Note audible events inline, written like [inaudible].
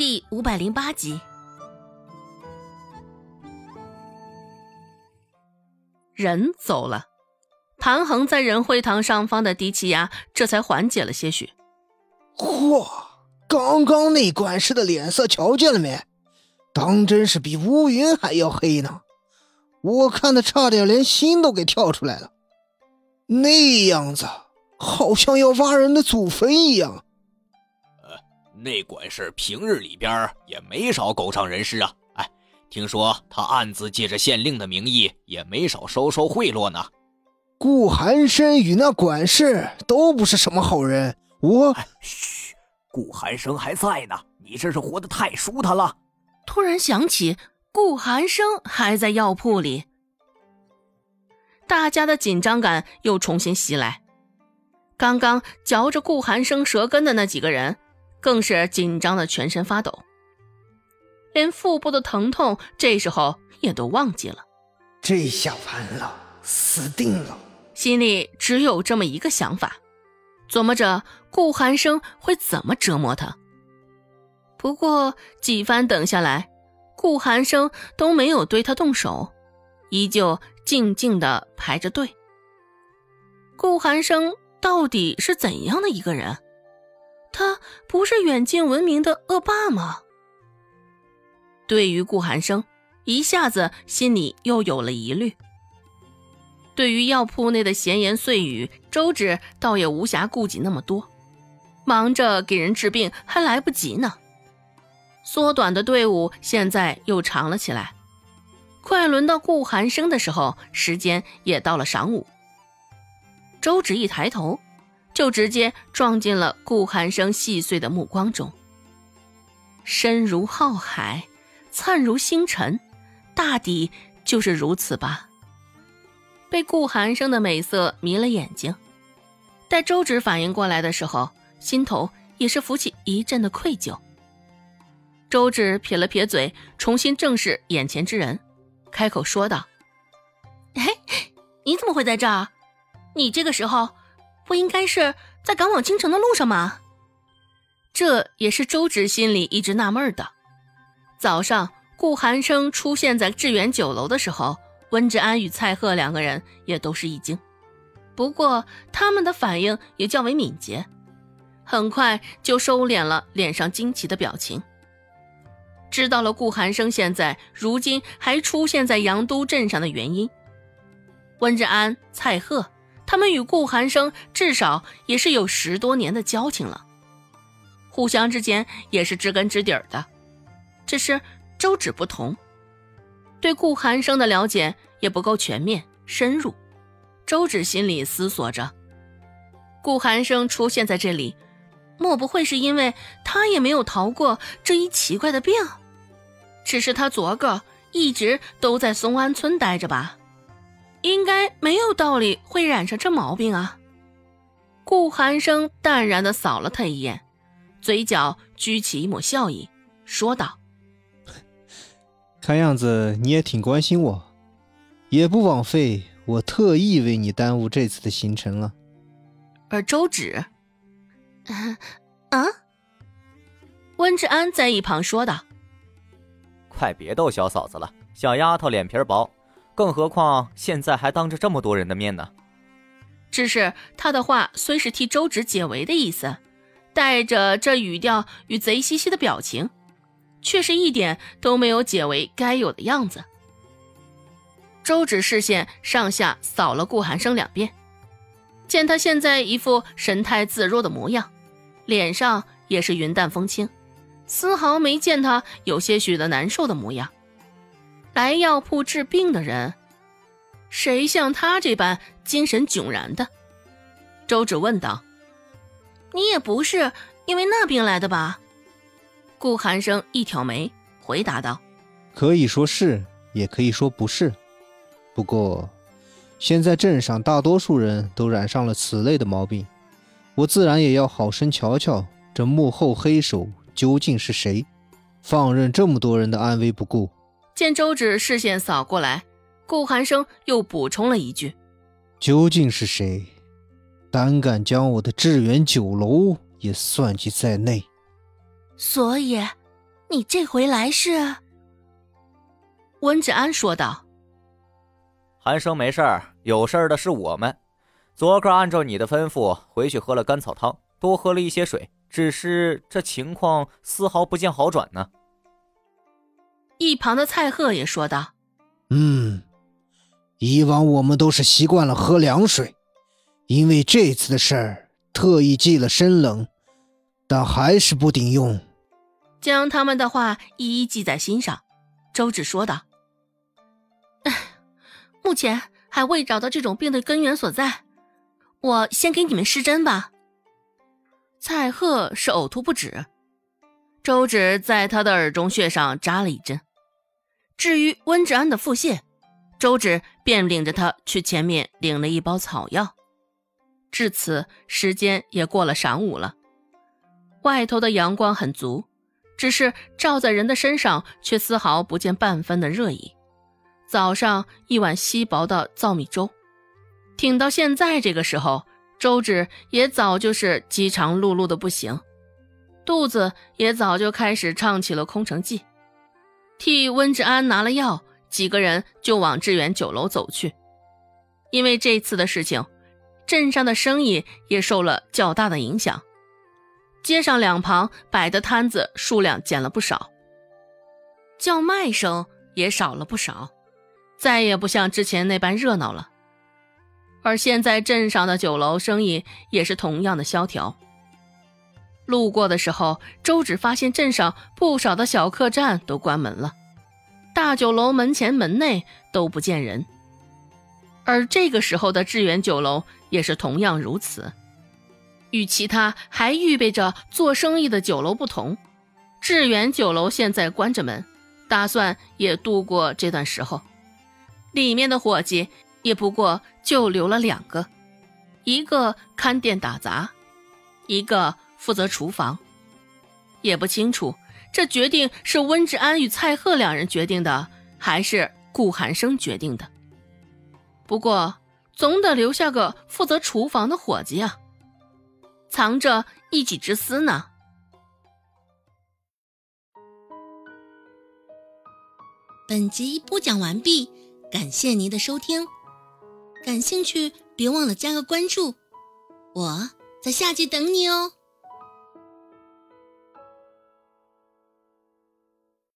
第五百零八集，人走了，盘恒在仁会堂上方的低气压这才缓解了些许。嚯，刚刚那管事的脸色瞧见了没？当真是比乌云还要黑呢！我看他差点连心都给跳出来了，那样子好像要挖人的祖坟一样。那管事平日里边也没少狗仗人势啊！哎，听说他暗自借着县令的名义，也没少收受贿赂呢。顾寒生与那管事都不是什么好人。我……嘘，顾寒生还在呢，你这是活得太舒坦了。突然想起顾寒生还在药铺里，大家的紧张感又重新袭来。刚刚嚼着顾寒生舌根的那几个人。更是紧张的全身发抖，连腹部的疼痛这时候也都忘记了。这下完了，死定了！心里只有这么一个想法，琢磨着顾寒生会怎么折磨他。不过几番等下来，顾寒生都没有对他动手，依旧静静的排着队。顾寒生到底是怎样的一个人？他不是远近闻名的恶霸吗？对于顾寒生，一下子心里又有了疑虑。对于药铺内的闲言碎语，周芷倒也无暇顾及那么多，忙着给人治病还来不及呢。缩短的队伍现在又长了起来，快轮到顾寒生的时候，时间也到了晌午。周芷一抬头。就直接撞进了顾寒生细碎的目光中。深如浩海，灿如星辰，大抵就是如此吧。被顾寒生的美色迷了眼睛，待周芷反应过来的时候，心头也是浮起一阵的愧疚。周芷撇了撇嘴，重新正视眼前之人，开口说道：“哎，你怎么会在这儿？你这个时候……”不应该是在赶往京城的路上吗？这也是周芷心里一直纳闷的。早上顾寒生出现在致远酒楼的时候，温志安与蔡贺两个人也都是一惊，不过他们的反应也较为敏捷，很快就收敛了脸上惊奇的表情。知道了顾寒生现在如今还出现在阳都镇上的原因，温志安、蔡贺。他们与顾寒生至少也是有十多年的交情了，互相之间也是知根知底的。只是周芷不同，对顾寒生的了解也不够全面深入。周芷心里思索着，顾寒生出现在这里，莫不会是因为他也没有逃过这一奇怪的病？只是他昨个一直都在松安村待着吧？应该没有道理会染上这毛病啊！顾寒生淡然的扫了他一眼，嘴角掬起一抹笑意，说道：“ [laughs] 看样子你也挺关心我，也不枉费我特意为你耽误这次的行程了。”而周芷，啊？温志安在一旁说道：“快别逗小嫂子了，小丫头脸皮薄。”更何况现在还当着这么多人的面呢。只是他的话虽是替周芷解围的意思，带着这语调与贼兮兮的表情，却是一点都没有解围该有的样子。周芷视线上下扫了顾寒生两遍，见他现在一副神态自若的模样，脸上也是云淡风轻，丝毫没见他有些许的难受的模样。来药铺治病的人，谁像他这般精神迥然的？周芷问道：“你也不是因为那病来的吧？”顾寒生一挑眉，回答道：“可以说是，也可以说不是。不过，现在镇上大多数人都染上了此类的毛病，我自然也要好生瞧瞧这幕后黑手究竟是谁，放任这么多人的安危不顾。”见周芷视线扫过来，顾寒生又补充了一句：“究竟是谁，胆敢将我的致远酒楼也算计在内？”所以，你这回来是？温志安说道。寒生没事儿，有事儿的是我们。昨个按照你的吩咐回去喝了甘草汤，多喝了一些水，只是这情况丝毫不见好转呢。一旁的蔡贺也说道：“嗯，以往我们都是习惯了喝凉水，因为这次的事儿特意忌了生冷，但还是不顶用。”将他们的话一一记在心上，周芷说道：“目前还未找到这种病的根源所在。”我先给你们施针吧。蔡贺是呕吐不止，周芷在他的耳中穴上扎了一针。至于温志安的腹泻，周芷便领着他去前面领了一包草药。至此，时间也过了晌午了。外头的阳光很足，只是照在人的身上，却丝毫不见半分的热意。早上一碗稀薄的糙米粥。挺到现在这个时候，周芷也早就是饥肠辘辘的不行，肚子也早就开始唱起了空城计。替温志安拿了药，几个人就往致远酒楼走去。因为这次的事情，镇上的生意也受了较大的影响，街上两旁摆的摊子数量减了不少，叫卖声也少了不少，再也不像之前那般热闹了。而现在镇上的酒楼生意也是同样的萧条。路过的时候，周芷发现镇上不少的小客栈都关门了，大酒楼门前门内都不见人。而这个时候的致远酒楼也是同样如此。与其他还预备着做生意的酒楼不同，致远酒楼现在关着门，打算也度过这段时候。里面的伙计。也不过就留了两个，一个看店打杂，一个负责厨房。也不清楚这决定是温志安与蔡贺两人决定的，还是顾寒生决定的。不过总得留下个负责厨房的伙计啊，藏着一己之私呢。本集播讲完毕，感谢您的收听。感兴趣，别忘了加个关注，我在下集等你哦。